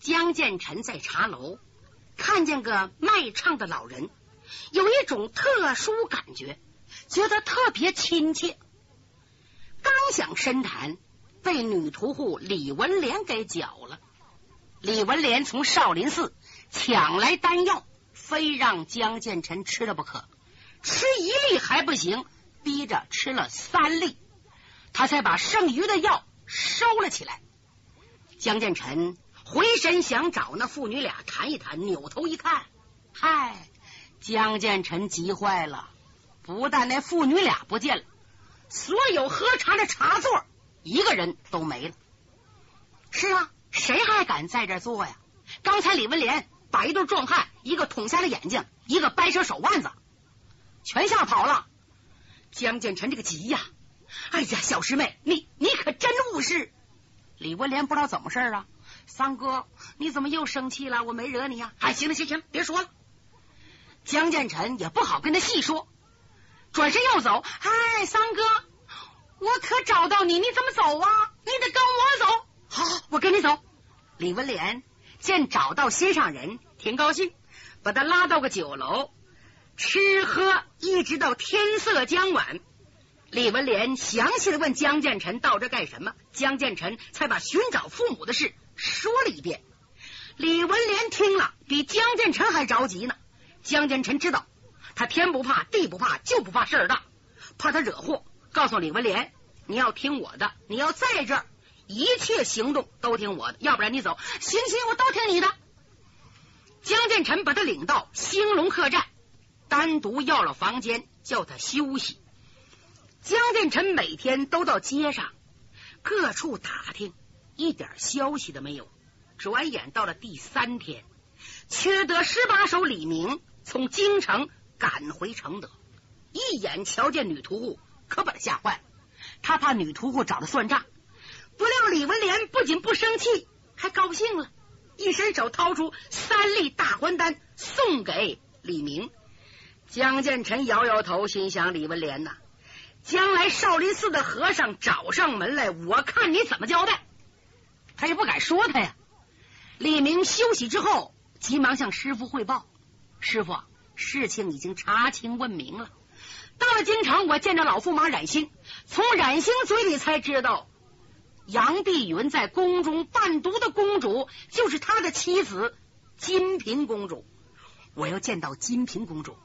江建臣在茶楼看见个卖唱的老人，有一种特殊感觉，觉得特别亲切。刚想深谈，被女屠户李文莲给搅了。李文莲从少林寺抢来丹药，非让江建臣吃了不可。吃一粒还不行，逼着吃了三粒，他才把剩余的药收了起来。江建臣回身想找那父女俩谈一谈，扭头一看，嗨，江建成急坏了。不但那父女俩不见了，所有喝茶的茶座一个人都没了。是啊，谁还敢在这坐呀？刚才李文莲把一对壮汉，一个捅瞎了眼睛，一个掰折手腕子。全吓跑了，江建成这个急呀！哎呀，小师妹，你你可真误事！李文莲不知道怎么事啊？三哥，你怎么又生气了？我没惹你呀！哎，行了，行行，别说了。江建成也不好跟他细说，转身要走。哎，三哥，我可找到你，你怎么走啊？你得跟我走。好，我跟你走。李文莲见找到心上人，挺高兴，把他拉到个酒楼。吃喝一直到天色将晚，李文莲详细的问江建成到这干什么，江建成才把寻找父母的事说了一遍。李文莲听了，比江建成还着急呢。江建成知道他天不怕地不怕，就不怕事儿大，怕他惹祸。告诉李文莲，你要听我的，你要在这儿，一切行动都听我的，要不然你走。行行，我都听你的。江建成把他领到兴隆客栈。单独要了房间，叫他休息。江建成每天都到街上各处打听，一点消息都没有。转眼到了第三天，缺德十八手李明从京城赶回承德，一眼瞧见女屠户，可把他吓坏了。他怕女屠户找他算账，不料李文莲不仅不生气，还高兴了，一伸手掏出三粒大还丹，送给李明。江建成摇摇头，心想：“李文莲呐，将来少林寺的和尚找上门来，我看你怎么交代。”他也不敢说他呀。李明休息之后，急忙向师傅汇报：“师傅，事情已经查清问明了。到了京城，我见着老驸马冉星，从冉星嘴里才知道，杨碧云在宫中伴读的公主就是他的妻子金平公主。我要见到金平公主。”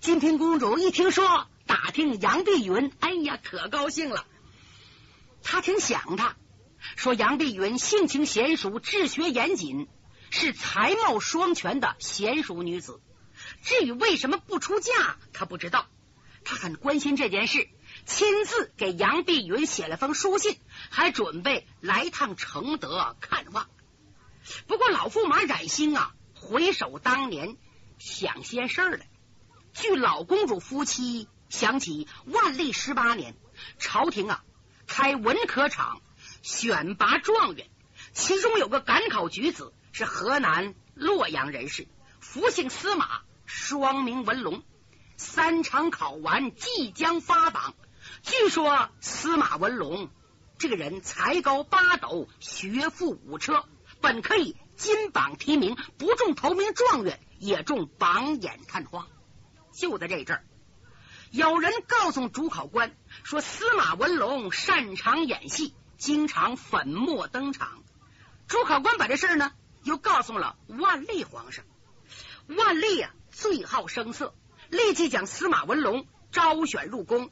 金平公主一听说打听杨碧云，哎呀，可高兴了。她挺想他，说杨碧云性情娴熟，治学严谨，是才貌双全的娴熟女子。至于为什么不出嫁，他不知道。他很关心这件事，亲自给杨碧云写了封书信，还准备来趟承德看望。不过老驸马冉兴啊，回首当年，想些事儿来。据老公主夫妻想起，万历十八年，朝廷啊开文科场选拔状元，其中有个赶考举子是河南洛阳人士，福姓司马，双名文龙。三场考完，即将发榜。据说司马文龙这个人才高八斗，学富五车，本可以金榜题名，不中头名状元，也中榜眼探花。就在这阵儿，有人告诉主考官说，司马文龙擅长演戏，经常粉墨登场。主考官把这事儿呢，又告诉了万历皇上。万历啊，最好声色，立即将司马文龙招选入宫。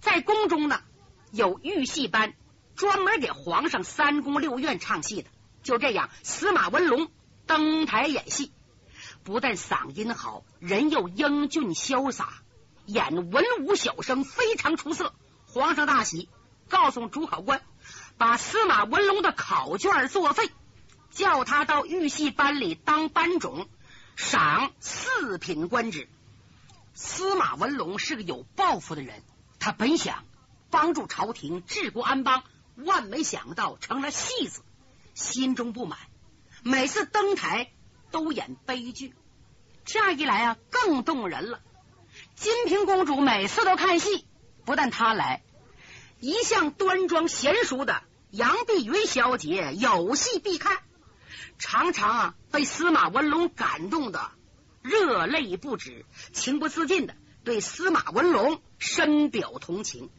在宫中呢，有御戏班，专门给皇上三宫六院唱戏的。就这样，司马文龙登台演戏。不但嗓音好，人又英俊潇洒，演文武小生非常出色。皇上大喜，告诉主考官，把司马文龙的考卷作废，叫他到御戏班里当班种，赏四品官职。司马文龙是个有抱负的人，他本想帮助朝廷治国安邦，万没想到成了戏子，心中不满，每次登台。都演悲剧，这样一来啊，更动人了。金平公主每次都看戏，不但她来，一向端庄娴熟的杨碧云小姐有戏必看。常常啊被司马文龙感动的热泪不止，情不自禁的对司马文龙深表同情。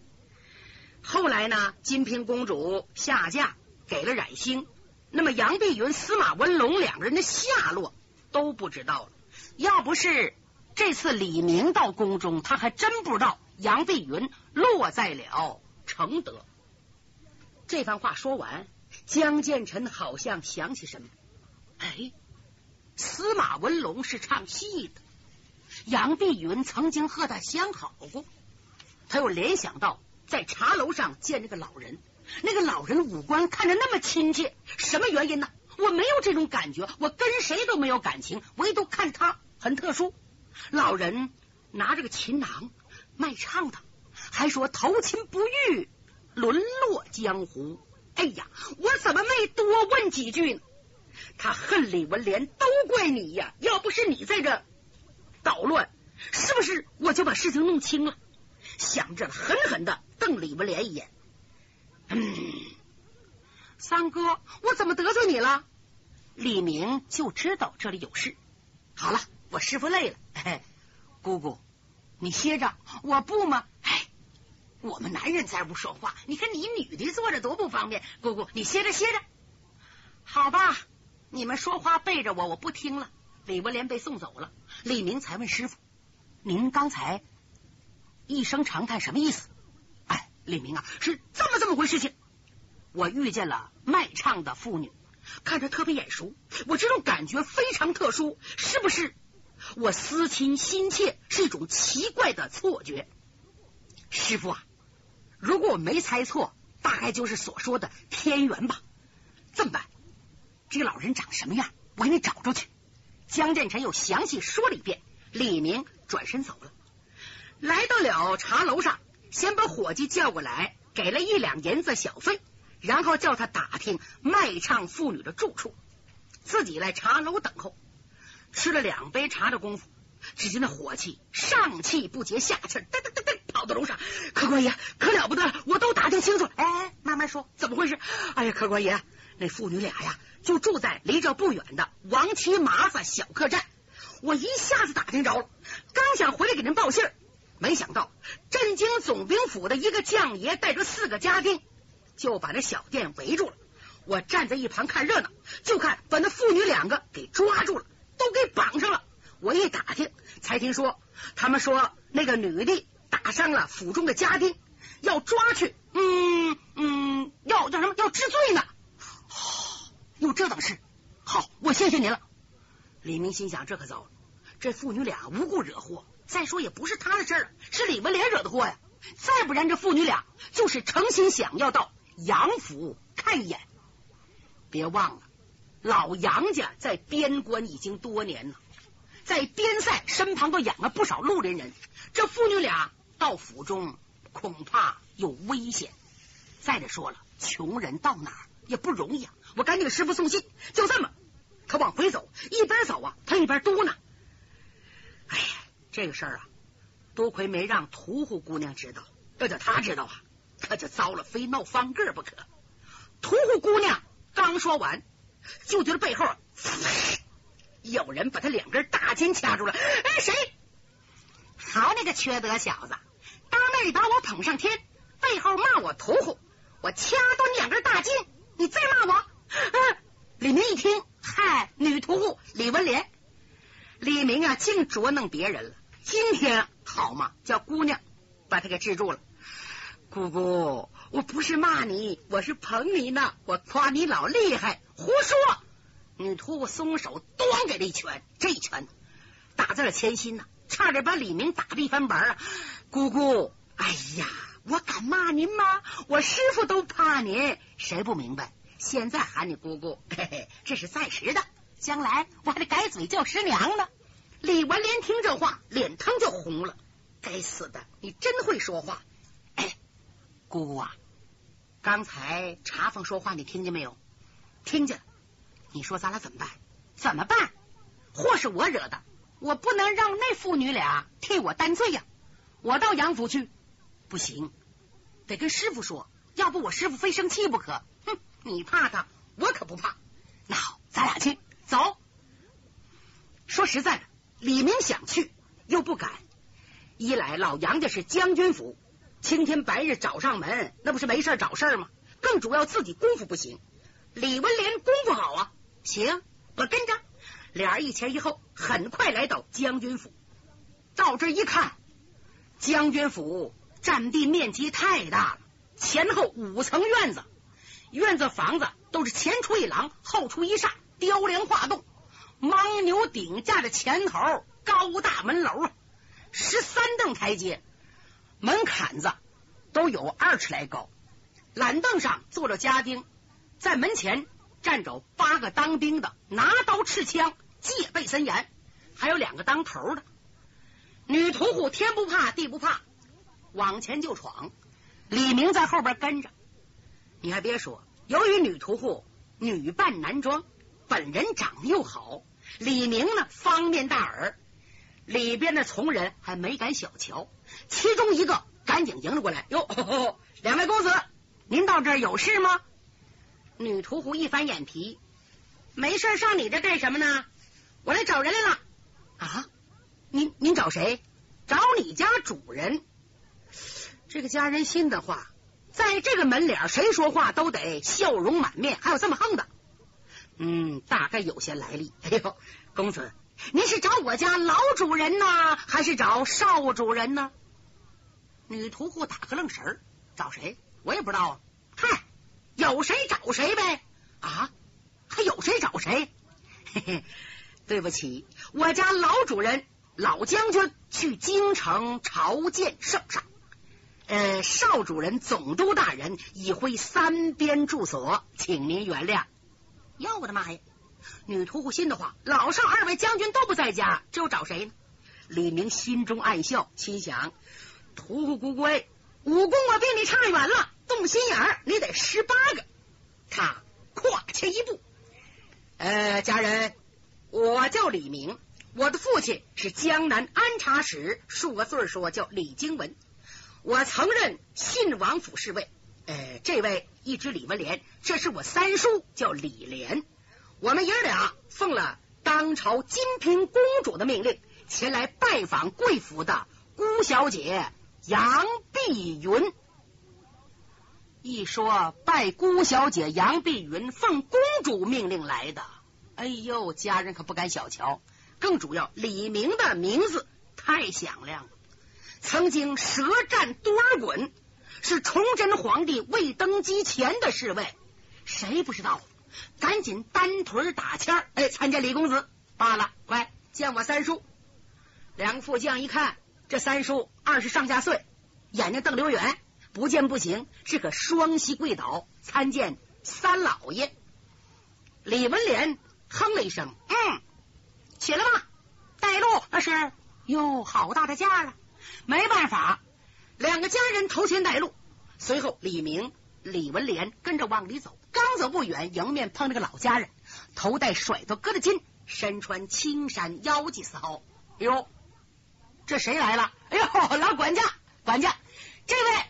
后来呢，金平公主下嫁给了冉兴，那么杨碧云、司马文龙两个人的下落都不知道了。要不是这次李明到宫中，他还真不知道杨碧云落在了承德。这番话说完，江建成好像想起什么，哎，司马文龙是唱戏的，杨碧云曾经和他相好过，他又联想到。在茶楼上见那个老人，那个老人五官看着那么亲切，什么原因呢？我没有这种感觉，我跟谁都没有感情，唯独看他很特殊。老人拿着个琴囊卖唱的，还说投亲不遇，沦落江湖。哎呀，我怎么没多问几句呢？他恨李文莲，都怪你呀！要不是你在这捣乱，是不是我就把事情弄清了？想着狠狠的。瞪李文莲一眼，嗯，三哥，我怎么得罪你了？李明就知道这里有事。好了，我师傅累了，嘿姑姑，你歇着。我不吗？我们男人在屋说话，你看你女的坐着多不方便。姑姑，你歇着歇着。好吧，你们说话背着我，我不听了。李文莲被送走了，李明才问师傅：“您刚才一声长叹什么意思？”哎李明啊，是这么这么回事情。我遇见了卖唱的妇女，看着特别眼熟，我这种感觉非常特殊，是不是？我思亲心切，是一种奇怪的错觉。师傅啊，如果我没猜错，大概就是所说的天元吧。这么办？这个老人长什么样？我给你找出去。江建成又详细说了一遍。李明转身走了，来到了茶楼上。先把伙计叫过来，给了一两银子小费，然后叫他打听卖唱妇女的住处，自己来茶楼等候。吃了两杯茶的功夫，只见那伙计上气不接下气，噔噔噔跑到楼上。客官爷，可了不得了，我都打听清楚了。哎，慢慢说，怎么回事？哎呀，客官爷，那父女俩呀，就住在离这不远的王七麻子小客栈。我一下子打听着了，刚想回来给您报信。没想到镇京总兵府的一个将爷带着四个家丁，就把那小店围住了。我站在一旁看热闹，就看把那父女两个给抓住了，都给绑上了。我一打听，才听说他们说那个女的打伤了府中的家丁，要抓去，嗯嗯，要叫什么？要治罪呢？有这等事？好，我谢谢您了。李明心想：这可糟了，这父女俩无故惹祸。再说也不是他的事儿，是李文莲惹的祸呀！再不然，这父女俩就是诚心想要到杨府看一眼。别忘了，老杨家在边关已经多年了，在边塞身旁都养了不少绿林人。这父女俩到府中，恐怕有危险。再者说了，穷人到哪儿也不容易啊！我赶紧给师傅送信。就这么，他往回走，一边走啊，他一边嘟囔：“哎呀。”这个事儿啊，多亏没让屠户姑娘知道，要叫她知道啊，可就糟了，非闹翻个不可。屠户姑娘刚说完，就觉得背后有人把他两根大筋掐住了。哎，谁？好那个缺德小子，当那里把我捧上天，背后骂我屠户，我掐断你两根大筋，你再骂我。李明一听，嗨，女屠户李文莲。李明啊，净捉弄别人了。今天好嘛，叫姑娘把他给制住了。姑姑，我不是骂你，我是捧你呢，我夸你老厉害。胡说！女屠户松手，咣给了一拳，这一拳打在了前心呐，差点把李明打的一翻白啊！姑姑，哎呀，我敢骂您吗？我师傅都怕您，谁不明白？现在喊你姑姑，嘿嘿，这是暂时的，将来我还得改嘴叫师娘呢。李文莲听这话，脸腾就红了。该死的，你真会说话！哎，姑姑啊，刚才茶房说话，你听见没有？听见。你说咱俩怎么办？怎么办？祸是我惹的，我不能让那父女俩替我担罪呀！我到杨府去，不行，得跟师傅说，要不我师傅非生气不可。哼，你怕他，我可不怕。那好，咱俩去。走。说实在的，李明想去又不敢，一来老杨家是将军府，青天白日找上门，那不是没事找事吗？更主要自己功夫不行。李文莲功夫好啊，行，我跟着。俩人一前一后，很快来到将军府。到这一看，将军府占地面积太大了，前后五层院子，院子房子都是前出一廊，后出一煞，雕梁画栋，牦牛顶架着前头，高大门楼啊，十三凳台阶，门槛子都有二尺来高，懒凳上坐着家丁，在门前。站着八个当兵的，拿刀持枪，戒备森严，还有两个当头的女屠户，天不怕地不怕，往前就闯。李明在后边跟着。你还别说，由于女屠户女扮男装，本人长得又好，李明呢方面大耳，里边的从人还没敢小瞧。其中一个赶紧迎了过来：“哟，两位公子，您到这儿有事吗？”女屠户一翻眼皮，没事上你这干什么呢？我来找人来了啊！您您找谁？找你家主人。这个家人心的话，在这个门脸，谁说话都得笑容满面，还有这么横的。嗯，大概有些来历。哎呦，公子，您是找我家老主人呢，还是找少主人呢？女屠户打个愣神，找谁？我也不知道啊。嗨。有谁找谁呗啊！还有谁找谁？嘿嘿，对不起，我家老主人老将军去京城朝见圣上，呃，少主人总督大人已回三边住所，请您原谅。哟，我的妈呀！女屠户心的话，老少二位将军都不在家，这又找谁呢？李明心中暗笑，心想：屠户姑姑，武功我比你差远了。动心眼儿，你得十八个。他跨前一步，呃，家人，我叫李明，我的父亲是江南安察使，数个字说叫李经文。我曾任信王府侍卫。呃，这位一指李文莲，这是我三叔，叫李莲。我们爷俩奉了当朝金平公主的命令，前来拜访贵府的姑小姐杨碧云。一说拜姑小姐杨碧云奉公主命令来的，哎呦，家人可不敢小瞧。更主要，李明的名字太响亮了，曾经舌战多尔衮，是崇祯皇帝未登基前的侍卫，谁不知道？赶紧单腿打签哎，参见李公子。罢了，快见我三叔。两副将一看，这三叔二十上下岁，眼睛瞪溜圆。不见不行，只可双膝跪倒参见三老爷。李文莲哼了一声，嗯，起来吧，带路。那是哟，好大的架啊！没办法，两个家人头前带路。随后，李明、李文莲跟着往里走。刚走不远，迎面碰着个老家人，头戴甩头疙瘩巾，身穿青衫，腰系丝袍。哎呦，这谁来了？哎呦，老管家，管家，这位。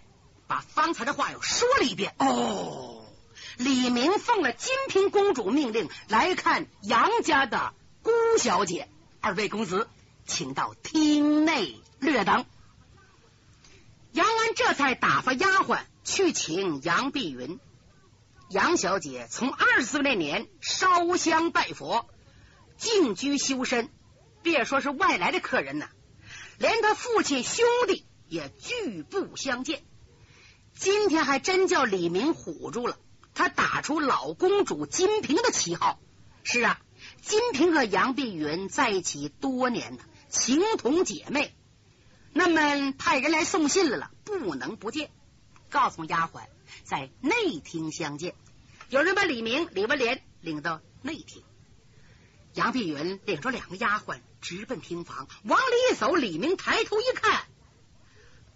把方才的话又说了一遍。哦，李明奉了金平公主命令来看杨家的姑小姐，二位公子，请到厅内略等。杨安这才打发丫鬟去请杨碧云。杨小姐从二十岁那年烧香拜佛，静居修身，别说是外来的客人呢，连他父亲兄弟也拒不相见。今天还真叫李明唬住了，他打出老公主金瓶的旗号。是啊，金瓶和杨碧云在一起多年了，情同姐妹。那么派人来送信了，不能不见。告诉丫鬟在内厅相见。有人把李明、李文莲领到内厅。杨碧云领着两个丫鬟直奔厅房，往里一走，李明抬头一看。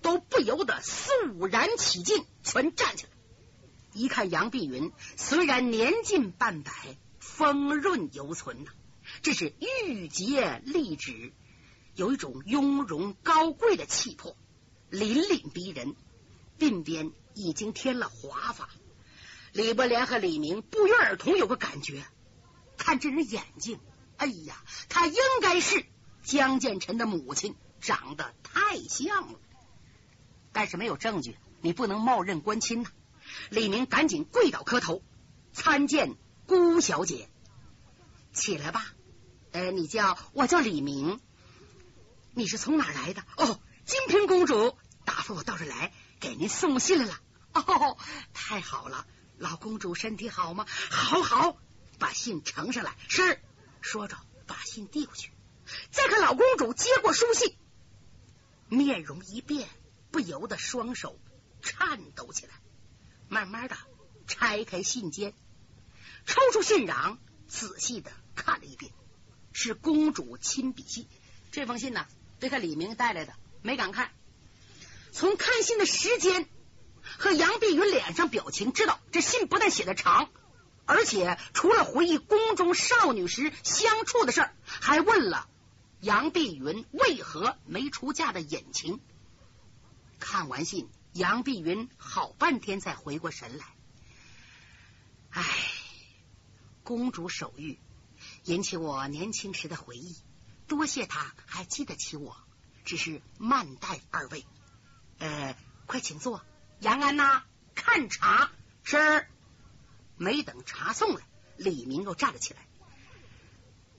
都不由得肃然起敬，全站起来。一看杨碧云，虽然年近半百，丰润犹存呐，这是玉洁丽质，有一种雍容高贵的气魄，凛凛逼人。鬓边已经添了华发。李伯莲和李明不约而同有个感觉，看这人眼睛，哎呀，他应该是江建成的母亲，长得太像了。但是没有证据，你不能冒认官亲呐。李明赶紧跪倒磕头，参见姑小姐。起来吧，呃，你叫我叫李明，你是从哪来的？哦，金平公主答复我到这来，给您送信来了。哦，太好了，老公主身体好吗？好好，把信呈上来。是，说着把信递过去。再看老公主接过书信，面容一变，不由得双手颤抖起来，慢慢的拆开信笺，抽出信瓤，仔细的。看了一遍，是公主亲笔信。这封信呢，这个李明带来的，没敢看。从看信的时间和杨碧云脸上表情，知道这信不但写的长，而且除了回忆宫中少女时相处的事儿，还问了杨碧云为何没出嫁的隐情。看完信，杨碧云好半天才回过神来。唉，公主手谕。引起我年轻时的回忆，多谢他还记得起我，只是慢待二位。呃，快请坐。杨安呐，看茶是。没等茶送来，李明又站了起来。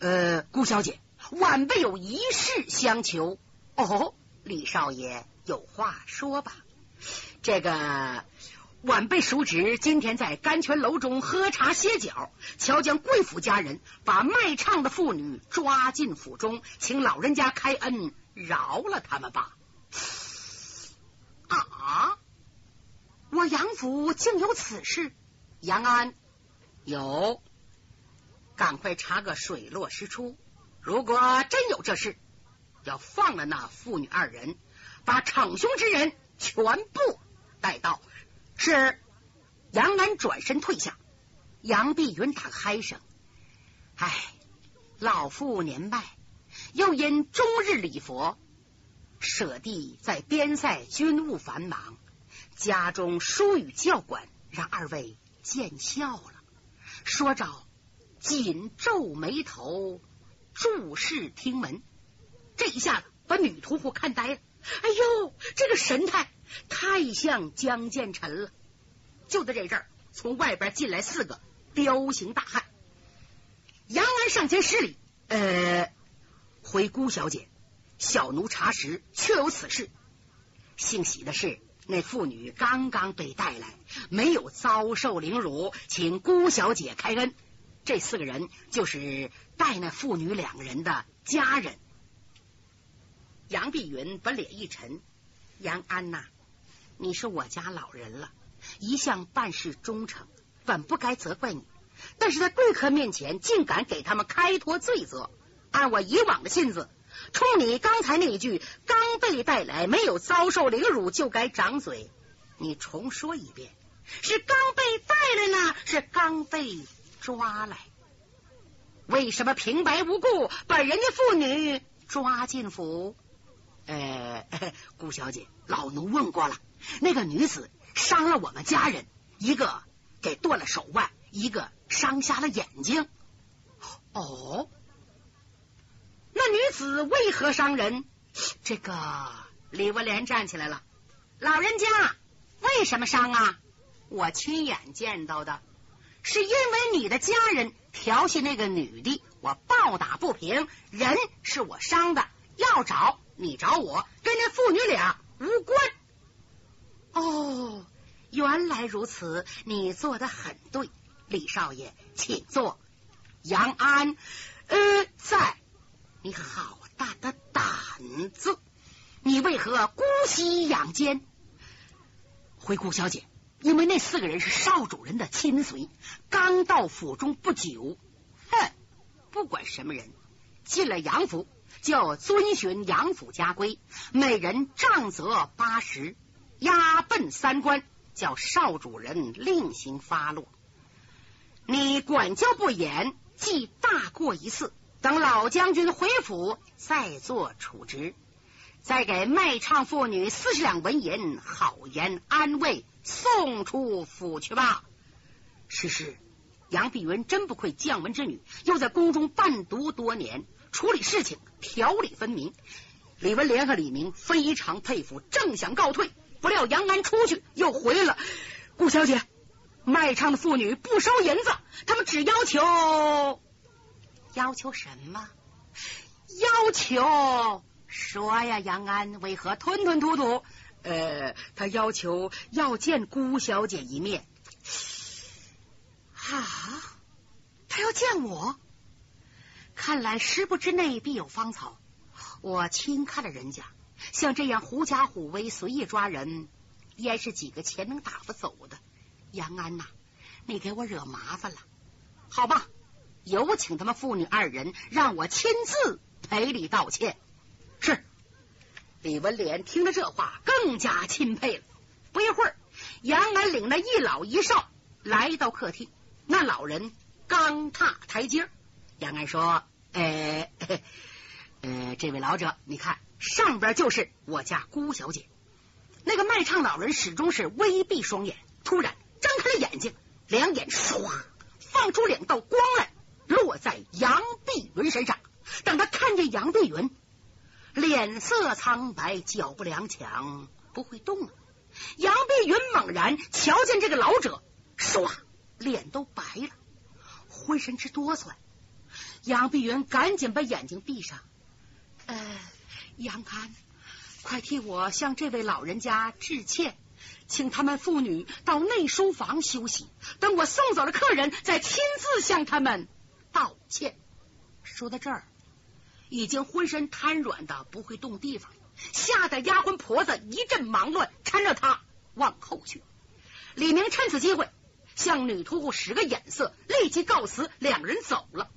呃，顾小姐，晚辈有一事相求。哦，李少爷有话说吧。这个。晚辈叔侄今天在甘泉楼中喝茶歇脚，瞧见贵府家人把卖唱的妇女抓进府中，请老人家开恩饶了他们吧。啊！我杨府竟有此事？杨安有，赶快查个水落石出。如果真有这事，要放了那妇女二人，把逞凶之人全部带到。是杨安转身退下，杨碧云打个嗨声：“唉，老妇年迈，又因终日礼佛，舍弟在边塞军务繁忙，家中疏于教管，让二位见笑了。”说着，紧皱眉头，注视厅门。这一下子把女屠户看呆了。哎呦，这个神态！太像江建臣了！就在这阵儿，从外边进来四个彪形大汉。杨安上前施礼：“呃，回姑小姐，小奴查实确有此事。幸喜的是，那妇女刚刚被带来，没有遭受凌辱，请姑小姐开恩。这四个人就是带那妇女两个人的家人。”杨碧云把脸一沉：“杨安呐。”你是我家老人了，一向办事忠诚，本不该责怪你。但是在贵客面前，竟敢给他们开脱罪责。按我以往的性子，冲你刚才那一句“刚被带来，没有遭受凌辱”，就该掌嘴。你重说一遍，是刚被带来呢，是刚被抓来？为什么平白无故把人家妇女抓进府？呃，顾小姐，老奴问过了。那个女子伤了我们家人，一个给断了手腕，一个伤瞎了眼睛。哦，那女子为何伤人？这个李文莲站起来了，老人家为什么伤啊？我亲眼见到的，是因为你的家人调戏那个女的，我暴打不平，人是我伤的，要找你找我，跟那父女俩无关。哦，原来如此，你做的很对，李少爷，请坐。杨安，呃，在，你好大的胆子，你为何姑息养奸？回顾小姐，因为那四个人是少主人的亲随，刚到府中不久。哼，不管什么人进了杨府，就遵循杨府家规，每人杖责八十。押奔三关，叫少主人另行发落。你管教不严，记大过一次。等老将军回府，再做处置。再给卖唱妇女四十两纹银，好言安慰，送出府去吧。是是，杨碧云真不愧将门之女，又在宫中伴读多年，处理事情条理分明。李文莲和李明非常佩服，正想告退，不料杨安出去又回来了。顾小姐，卖唱的妇女不收银子，他们只要求要求什么？要求说呀，杨安为何吞吞吐吐？呃，他要求要见顾小姐一面。啊，他要见我，看来十步之内必有芳草。我轻看了人家，像这样狐假虎威、随意抓人，焉是几个钱能打发走的？杨安呐，你给我惹麻烦了，好吧？有请他们父女二人，让我亲自赔礼道歉。是。李文莲听了这话，更加钦佩了。不一会儿，杨安领了一老一少来到客厅。那老人刚踏台阶，杨安说：“呃，呃，这位老者，你看上边就是我家姑小姐。”那个卖唱老人始终是微闭双眼，突然睁开了眼睛，两眼唰放出两道光来，落在杨碧云身上。等他看见杨碧云。脸色苍白，脚步踉跄，不会动了。杨碧云猛然瞧见这个老者，唰，脸都白了，浑身直哆嗦。杨碧云赶紧把眼睛闭上。呃，杨安，快替我向这位老人家致歉，请他们父女到内书房休息，等我送走了客人，再亲自向他们道歉。说到这儿。已经浑身瘫软的不会动地方，吓得丫鬟婆子一阵忙乱，搀着他往后去。李明趁此机会向女屠户使个眼色，立即告辞，两人走了。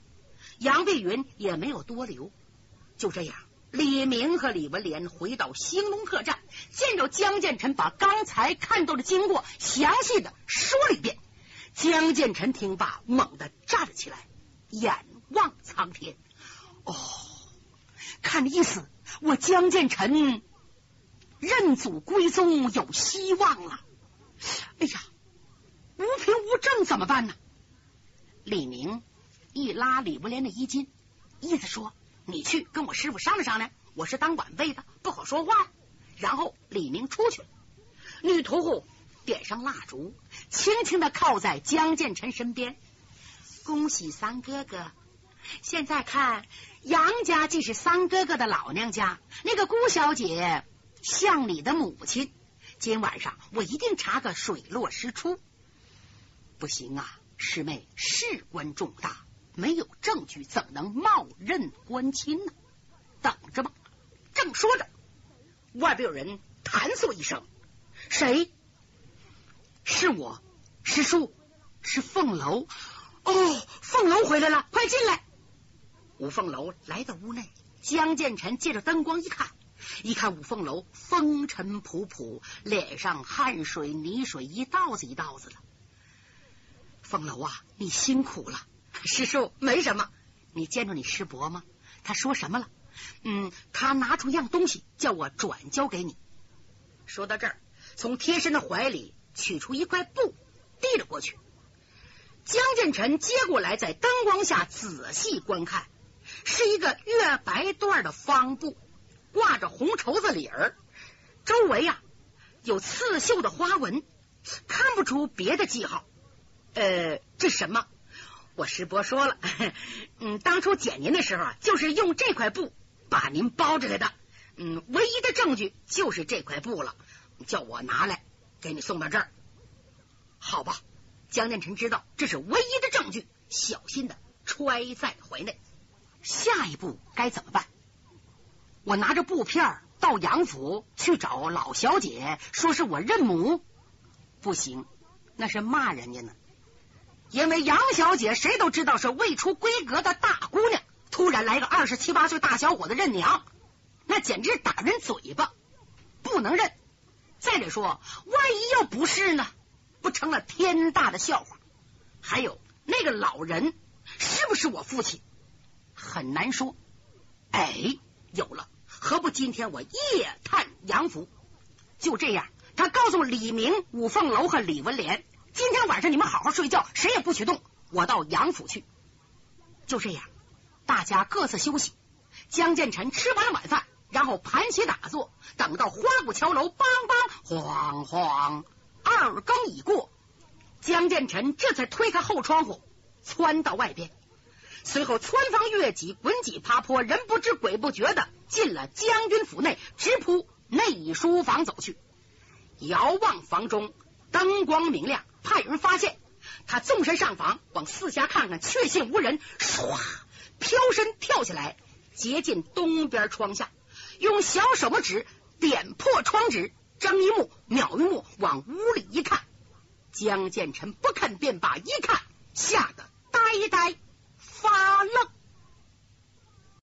杨碧云也没有多留。就这样，李明和李文莲回到兴隆客栈，见着江建成，把刚才看到的经过详细的说了一遍。江建成听罢，猛地站了起来，眼望苍天，哦。看这意思，我江建成认祖归宗有希望了。哎呀，无凭无证怎么办呢？李明一拉李文莲的衣襟，意思说：“你去跟我师傅商量商量，我是当晚辈的，不好说话。”然后李明出去了。女屠户点上蜡烛，轻轻的靠在江建成身边，恭喜三哥哥。现在看。杨家既是三哥哥的老娘家，那个姑小姐像你的母亲。今晚上我一定查个水落石出。不行啊，师妹事关重大，没有证据怎能冒认官亲呢？等着吧。正说着，外边有人弹嗦一声：“谁？是我，师叔，是凤楼。哦，凤楼回来了，快进来。”五凤楼来到屋内，江建成借着灯光一看，一看五凤楼风尘仆仆，脸上汗水泥水一道子一道子的。凤楼啊，你辛苦了。师叔没什么，你见着你师伯吗？他说什么了？嗯，他拿出一样东西，叫我转交给你。说到这儿，从贴身的怀里取出一块布，递了过去。江建臣接过来，在灯光下仔细观看。是一个月白缎的方布，挂着红绸子领儿，周围呀有刺绣的花纹，看不出别的记号。呃，这什么？我师伯说了，嗯，当初捡您的时候啊，就是用这块布把您包着来的。嗯，唯一的证据就是这块布了，叫我拿来给你送到这儿。好吧，江建成知道这是唯一的证据，小心的揣在怀内。下一步该怎么办？我拿着布片到杨府去找老小姐，说是我认母，不行，那是骂人家呢。因为杨小姐谁都知道是未出闺阁的大姑娘，突然来个二十七八岁大小伙子认娘，那简直打人嘴巴，不能认。再者说，万一要不是呢，不成了天大的笑话。还有那个老人是不是我父亲？很难说，哎，有了，何不今天我夜探杨府？就这样，他告诉李明、五凤楼和李文莲，今天晚上你们好好睡觉，谁也不许动，我到杨府去。就这样，大家各自休息。江建成吃完了晚饭，然后盘膝打坐，等到花鼓敲楼，梆梆，晃晃，二更已过，江建成这才推开后窗户，窜到外边。随后穿房越脊，滚几爬坡，人不知鬼不觉的进了将军府内，直扑内书房走去。遥望房中灯光明亮，怕有人发现。他纵身上房，往四下看看，确信无人，唰，飘身跳起来，接近东边窗下，用小手指点破窗纸，睁一目，秒一目，往屋里一看，江建成不看便罢，一看吓得呆呆发愣。